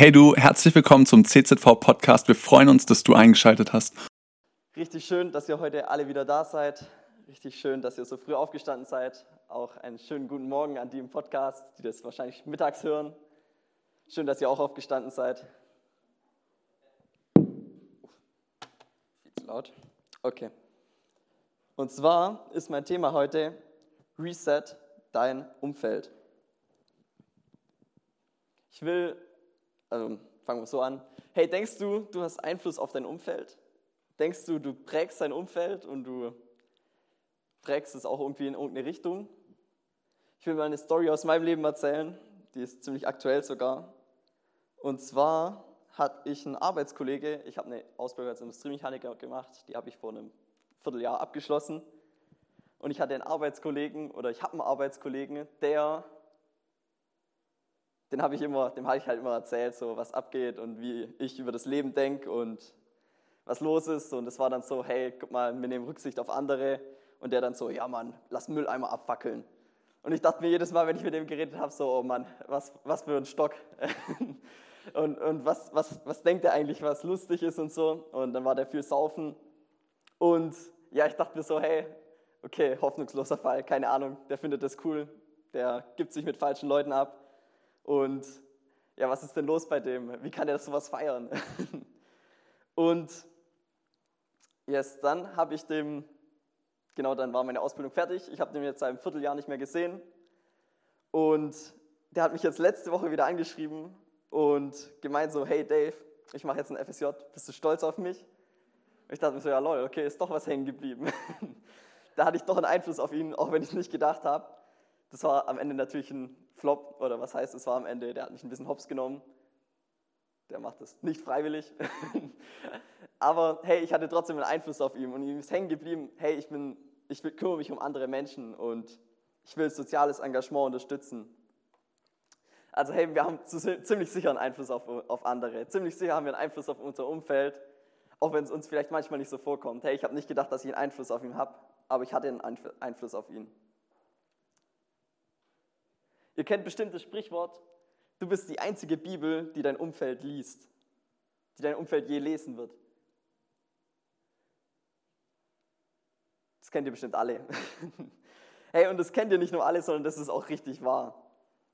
Hey du, herzlich willkommen zum CZV Podcast. Wir freuen uns, dass du eingeschaltet hast. Richtig schön, dass ihr heute alle wieder da seid. Richtig schön, dass ihr so früh aufgestanden seid. Auch einen schönen guten Morgen an die im Podcast, die das wahrscheinlich mittags hören. Schön, dass ihr auch aufgestanden seid. Viel zu laut. Okay. Und zwar ist mein Thema heute Reset dein Umfeld. Ich will, also fangen wir so an. Hey, denkst du, du hast Einfluss auf dein Umfeld? Denkst du, du prägst dein Umfeld und du prägst es auch irgendwie in irgendeine Richtung? Ich will mal eine Story aus meinem Leben erzählen, die ist ziemlich aktuell sogar. Und zwar hatte ich einen Arbeitskollege, ich habe eine Ausbildung als Industriemechaniker gemacht, die habe ich vor einem Vierteljahr abgeschlossen. Und ich hatte einen Arbeitskollegen oder ich habe einen Arbeitskollegen, der den habe ich immer, dem habe ich halt immer erzählt, so was abgeht und wie ich über das Leben denke und was los ist. Und es war dann so, hey, guck mal, wir nehmen Rücksicht auf andere. Und der dann so, ja Mann, lass Mülleimer abfackeln. Und ich dachte mir jedes Mal, wenn ich mit dem geredet habe, so, oh Mann, was, was für ein Stock. und und was, was, was denkt er eigentlich, was lustig ist und so. Und dann war der viel saufen. Und ja, ich dachte mir so, hey, okay, hoffnungsloser Fall, keine Ahnung, der findet das cool, der gibt sich mit falschen Leuten ab. Und ja, was ist denn los bei dem? Wie kann er sowas feiern? und yes, dann habe ich dem, genau dann war meine Ausbildung fertig. Ich habe den jetzt seit einem Vierteljahr nicht mehr gesehen. Und der hat mich jetzt letzte Woche wieder angeschrieben und gemeint so, hey Dave, ich mache jetzt ein FSJ, bist du stolz auf mich? Ich dachte mir so, ja lol, okay, ist doch was hängen geblieben. da hatte ich doch einen Einfluss auf ihn, auch wenn ich es nicht gedacht habe. Das war am Ende natürlich ein Flop, oder was heißt, es war am Ende, der hat mich ein bisschen hops genommen. Der macht das nicht freiwillig. Aber hey, ich hatte trotzdem einen Einfluss auf ihn und ihm ist hängen geblieben, hey, ich, bin, ich kümmere mich um andere Menschen und ich will soziales Engagement unterstützen. Also hey, wir haben ziemlich sicher einen Einfluss auf, auf andere. Ziemlich sicher haben wir einen Einfluss auf unser Umfeld, auch wenn es uns vielleicht manchmal nicht so vorkommt. Hey, ich habe nicht gedacht, dass ich einen Einfluss auf ihn habe, aber ich hatte einen Einfluss auf ihn. Ihr kennt bestimmt das Sprichwort, du bist die einzige Bibel, die dein Umfeld liest, die dein Umfeld je lesen wird. Das kennt ihr bestimmt alle. hey, und das kennt ihr nicht nur alle, sondern das ist auch richtig wahr.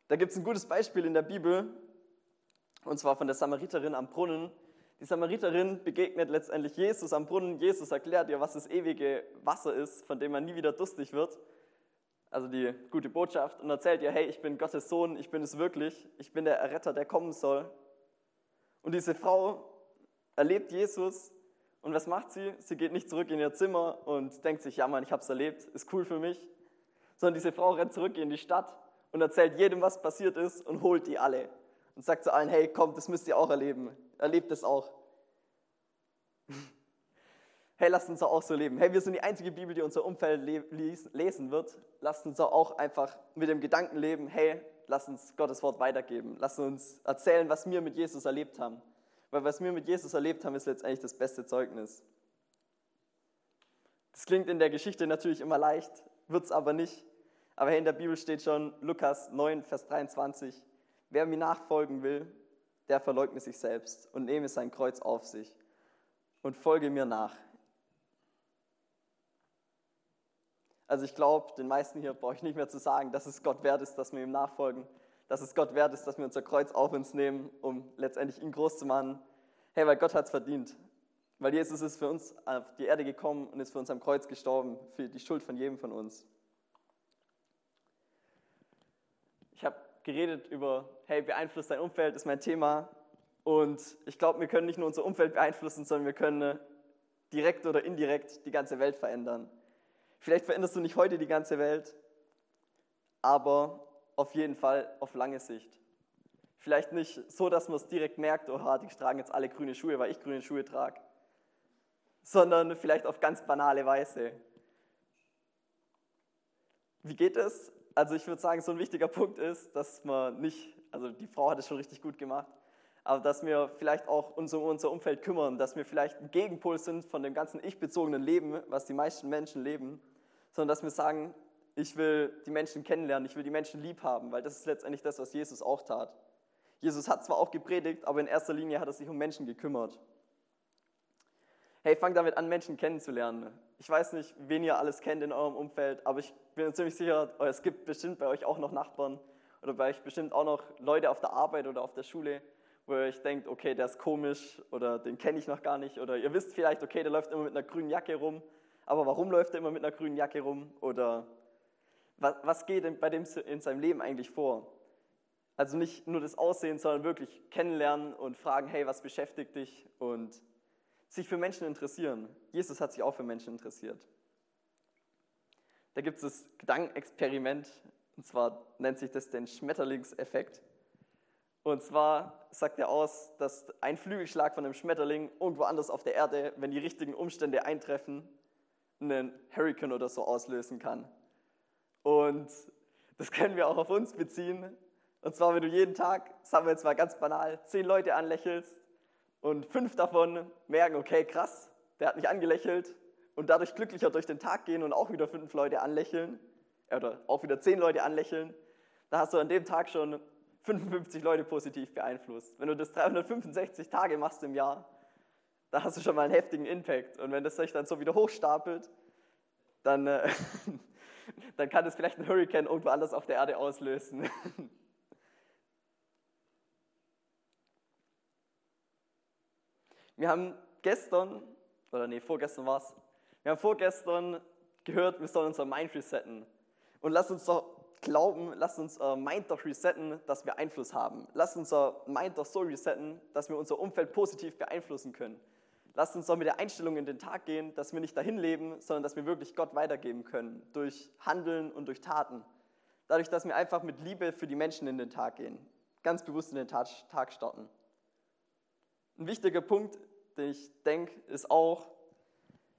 Da gibt es ein gutes Beispiel in der Bibel, und zwar von der Samariterin am Brunnen. Die Samariterin begegnet letztendlich Jesus am Brunnen. Jesus erklärt ihr, was das ewige Wasser ist, von dem man nie wieder durstig wird also die gute Botschaft, und erzählt ihr, hey, ich bin Gottes Sohn, ich bin es wirklich, ich bin der Erretter, der kommen soll. Und diese Frau erlebt Jesus und was macht sie? Sie geht nicht zurück in ihr Zimmer und denkt sich, ja Mann, ich habe es erlebt, ist cool für mich, sondern diese Frau rennt zurück in die Stadt und erzählt jedem, was passiert ist und holt die alle und sagt zu allen, hey, kommt, das müsst ihr auch erleben, erlebt es auch hey, lasst uns auch so leben. Hey, wir sind die einzige Bibel, die unser Umfeld lesen wird. Lasst uns auch einfach mit dem Gedanken leben, hey, lasst uns Gottes Wort weitergeben. Lasst uns erzählen, was wir mit Jesus erlebt haben. Weil was wir mit Jesus erlebt haben, ist letztendlich das beste Zeugnis. Das klingt in der Geschichte natürlich immer leicht, wird es aber nicht. Aber hey, in der Bibel steht schon Lukas 9, Vers 23, wer mir nachfolgen will, der verleugne sich selbst und nehme sein Kreuz auf sich und folge mir nach. Also ich glaube, den meisten hier brauche ich nicht mehr zu sagen, dass es Gott wert ist, dass wir ihm nachfolgen, dass es Gott wert ist, dass wir unser Kreuz auf uns nehmen, um letztendlich ihn groß zu machen. Hey, weil Gott hat es verdient. Weil Jesus ist für uns auf die Erde gekommen und ist für uns am Kreuz gestorben, für die Schuld von jedem von uns. Ich habe geredet über, hey, beeinflusst dein Umfeld, ist mein Thema. Und ich glaube, wir können nicht nur unser Umfeld beeinflussen, sondern wir können direkt oder indirekt die ganze Welt verändern. Vielleicht veränderst du nicht heute die ganze Welt, aber auf jeden Fall auf lange Sicht. Vielleicht nicht so, dass man es direkt merkt, oh, die tragen jetzt alle grüne Schuhe, weil ich grüne Schuhe trage, sondern vielleicht auf ganz banale Weise. Wie geht es? Also ich würde sagen, so ein wichtiger Punkt ist, dass man nicht, also die Frau hat es schon richtig gut gemacht, aber dass wir vielleicht auch uns um unser Umfeld kümmern, dass wir vielleicht ein Gegenpol sind von dem ganzen ich-bezogenen Leben, was die meisten Menschen leben, sondern dass wir sagen, ich will die Menschen kennenlernen, ich will die Menschen lieb haben, weil das ist letztendlich das, was Jesus auch tat. Jesus hat zwar auch gepredigt, aber in erster Linie hat er sich um Menschen gekümmert. Hey, fang damit an, Menschen kennenzulernen. Ich weiß nicht, wen ihr alles kennt in eurem Umfeld, aber ich bin ziemlich sicher, es gibt bestimmt bei euch auch noch Nachbarn oder bei euch bestimmt auch noch Leute auf der Arbeit oder auf der Schule, wo ihr euch denkt, okay, der ist komisch oder den kenne ich noch gar nicht. Oder ihr wisst vielleicht, okay, der läuft immer mit einer grünen Jacke rum, aber warum läuft er immer mit einer grünen Jacke rum? Oder was, was geht bei dem in seinem Leben eigentlich vor? Also nicht nur das Aussehen, sondern wirklich kennenlernen und fragen, hey, was beschäftigt dich? Und sich für Menschen interessieren. Jesus hat sich auch für Menschen interessiert. Da gibt es das Gedankenexperiment, und zwar nennt sich das den Schmetterlingseffekt. Und zwar sagt er aus, dass ein Flügelschlag von einem Schmetterling irgendwo anders auf der Erde, wenn die richtigen Umstände eintreffen, einen Hurricane oder so auslösen kann. Und das können wir auch auf uns beziehen. Und zwar, wenn du jeden Tag, sagen wir jetzt mal ganz banal, zehn Leute anlächelst und fünf davon merken, okay, krass, der hat mich angelächelt und dadurch glücklicher durch den Tag gehen und auch wieder fünf Leute anlächeln oder auch wieder zehn Leute anlächeln, da hast du an dem Tag schon 55 Leute positiv beeinflusst. Wenn du das 365 Tage machst im Jahr, da hast du schon mal einen heftigen Impact. Und wenn das sich dann so wieder hochstapelt, dann, äh, dann kann das vielleicht ein Hurricane irgendwo anders auf der Erde auslösen. Wir haben gestern, oder nee, vorgestern war es, wir haben vorgestern gehört, wir sollen unser Mind resetten. Und lass uns doch glauben, lass uns uh, Mind doch resetten, dass wir Einfluss haben. Lass unser Mind doch so resetten, dass wir unser Umfeld positiv beeinflussen können. Lass uns doch mit der Einstellung in den Tag gehen, dass wir nicht dahin leben, sondern dass wir wirklich Gott weitergeben können, durch Handeln und durch Taten. Dadurch, dass wir einfach mit Liebe für die Menschen in den Tag gehen, ganz bewusst in den Tag starten. Ein wichtiger Punkt, den ich denke, ist auch,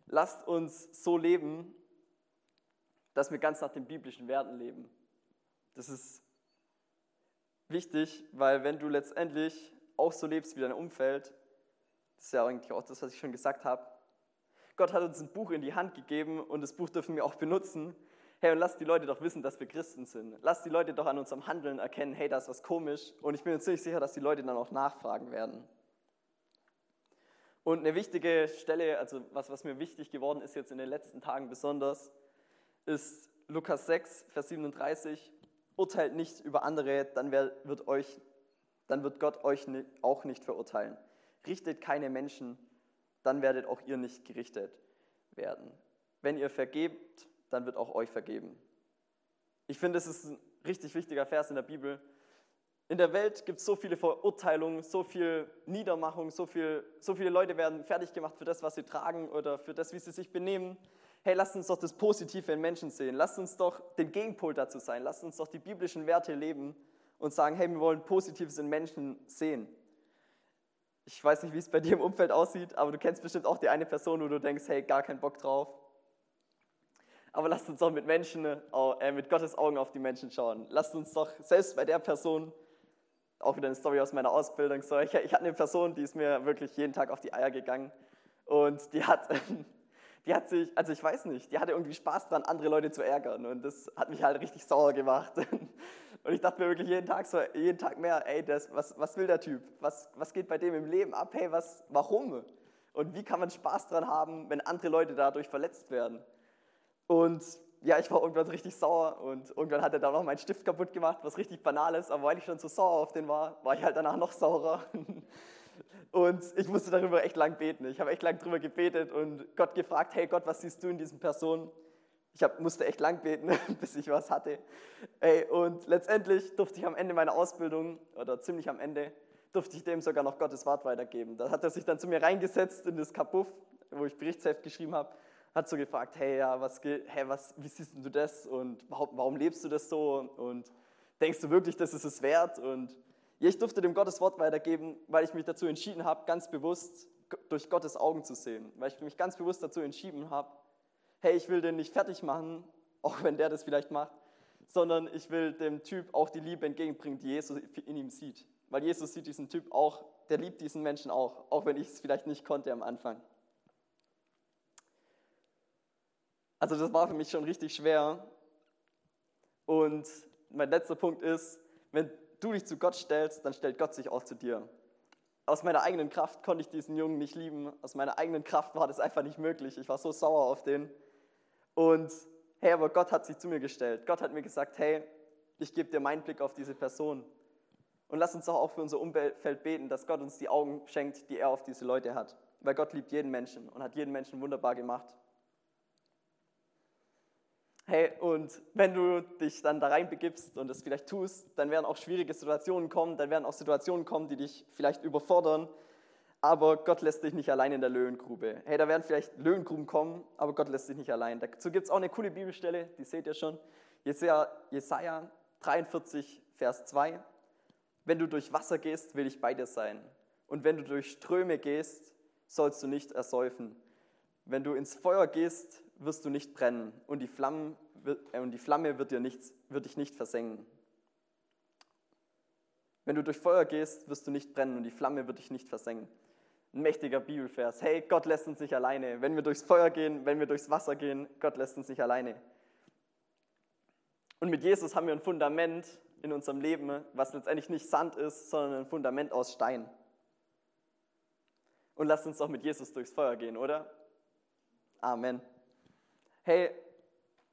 lasst uns so leben, dass wir ganz nach den biblischen Werten leben. Das ist wichtig, weil wenn du letztendlich auch so lebst wie dein Umfeld, das ist ja eigentlich auch das, was ich schon gesagt habe, Gott hat uns ein Buch in die Hand gegeben und das Buch dürfen wir auch benutzen. Hey, und lass die Leute doch wissen, dass wir Christen sind. Lass die Leute doch an unserem Handeln erkennen, hey, da ist was komisch. Und ich bin mir ziemlich sicher, dass die Leute dann auch nachfragen werden. Und eine wichtige Stelle, also was, was mir wichtig geworden ist jetzt in den letzten Tagen besonders, ist Lukas 6, Vers 37. Urteilt nicht über andere, dann wird, euch, dann wird Gott euch auch nicht verurteilen. Richtet keine Menschen, dann werdet auch ihr nicht gerichtet werden. Wenn ihr vergebt, dann wird auch euch vergeben. Ich finde, es ist ein richtig wichtiger Vers in der Bibel, in der Welt gibt es so viele Verurteilungen, so viel Niedermachung, so, viel, so viele Leute werden fertig gemacht für das, was sie tragen oder für das, wie sie sich benehmen. Hey, lasst uns doch das Positive in Menschen sehen. Lasst uns doch den Gegenpol dazu sein. Lasst uns doch die biblischen Werte leben und sagen, hey, wir wollen Positives in Menschen sehen. Ich weiß nicht, wie es bei dir im Umfeld aussieht, aber du kennst bestimmt auch die eine Person, wo du denkst, hey, gar keinen Bock drauf. Aber lasst uns doch mit Menschen, äh, mit Gottes Augen auf die Menschen schauen. Lasst uns doch selbst bei der Person auch wieder eine Story aus meiner Ausbildung. So, ich, ich hatte eine Person, die ist mir wirklich jeden Tag auf die Eier gegangen. Und die hat, die hat sich, also ich weiß nicht, die hatte irgendwie Spaß dran, andere Leute zu ärgern. Und das hat mich halt richtig sauer gemacht. Und ich dachte mir wirklich jeden Tag so, jeden Tag mehr, ey, das, was, was will der Typ? Was, was geht bei dem im Leben ab? Hey, was, warum? Und wie kann man Spaß dran haben, wenn andere Leute dadurch verletzt werden? Und ja, ich war irgendwann richtig sauer und irgendwann hat er dann noch meinen Stift kaputt gemacht, was richtig banal ist, aber weil ich schon so sauer auf den war, war ich halt danach noch saurer. Und ich musste darüber echt lang beten. Ich habe echt lang darüber gebetet und Gott gefragt, hey Gott, was siehst du in diesen Personen? Ich hab, musste echt lang beten, bis ich was hatte. Ey, und letztendlich durfte ich am Ende meiner Ausbildung, oder ziemlich am Ende, durfte ich dem sogar noch Gottes Wort weitergeben. Da hat er sich dann zu mir reingesetzt in das Kapuff, wo ich Berichtsheft geschrieben habe hat so gefragt, hey, ja, was, hey, was, wie siehst du das und warum lebst du das so und denkst du wirklich, das ist es wert? Und ja, ich durfte dem Gottes Wort weitergeben, weil ich mich dazu entschieden habe, ganz bewusst durch Gottes Augen zu sehen, weil ich mich ganz bewusst dazu entschieden habe, hey, ich will den nicht fertig machen, auch wenn der das vielleicht macht, sondern ich will dem Typ auch die Liebe entgegenbringen, die Jesus in ihm sieht. Weil Jesus sieht diesen Typ auch, der liebt diesen Menschen auch, auch wenn ich es vielleicht nicht konnte am Anfang. Also das war für mich schon richtig schwer. Und mein letzter Punkt ist, wenn du dich zu Gott stellst, dann stellt Gott sich auch zu dir. Aus meiner eigenen Kraft konnte ich diesen Jungen nicht lieben. Aus meiner eigenen Kraft war das einfach nicht möglich. Ich war so sauer auf den. Und hey, aber Gott hat sich zu mir gestellt. Gott hat mir gesagt, hey, ich gebe dir meinen Blick auf diese Person. Und lass uns auch für unser Umfeld beten, dass Gott uns die Augen schenkt, die er auf diese Leute hat. Weil Gott liebt jeden Menschen und hat jeden Menschen wunderbar gemacht. Hey, und wenn du dich dann da reinbegibst und es vielleicht tust, dann werden auch schwierige Situationen kommen, dann werden auch Situationen kommen, die dich vielleicht überfordern, aber Gott lässt dich nicht allein in der Löwengrube. Hey, da werden vielleicht Löwengruben kommen, aber Gott lässt dich nicht allein. Dazu gibt es auch eine coole Bibelstelle, die seht ihr schon. Jesaja, Jesaja 43, Vers 2. Wenn du durch Wasser gehst, will ich bei dir sein. Und wenn du durch Ströme gehst, sollst du nicht ersäufen. Wenn du ins Feuer gehst, wirst du nicht brennen und die, Flammen, äh, und die Flamme wird, dir nichts, wird dich nicht versengen. Wenn du durch Feuer gehst, wirst du nicht brennen und die Flamme wird dich nicht versengen. Ein mächtiger Bibelvers. Hey, Gott lässt uns nicht alleine. Wenn wir durchs Feuer gehen, wenn wir durchs Wasser gehen, Gott lässt uns nicht alleine. Und mit Jesus haben wir ein Fundament in unserem Leben, was letztendlich nicht Sand ist, sondern ein Fundament aus Stein. Und lasst uns doch mit Jesus durchs Feuer gehen, oder? Amen. Hey,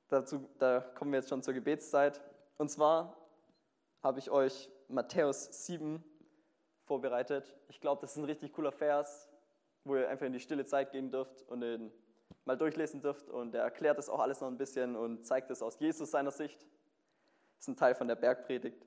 dazu, da kommen wir jetzt schon zur Gebetszeit. Und zwar habe ich euch Matthäus 7 vorbereitet. Ich glaube, das ist ein richtig cooler Vers, wo ihr einfach in die stille Zeit gehen dürft und den mal durchlesen dürft. Und er erklärt das auch alles noch ein bisschen und zeigt es aus Jesus seiner Sicht. Das ist ein Teil von der Bergpredigt.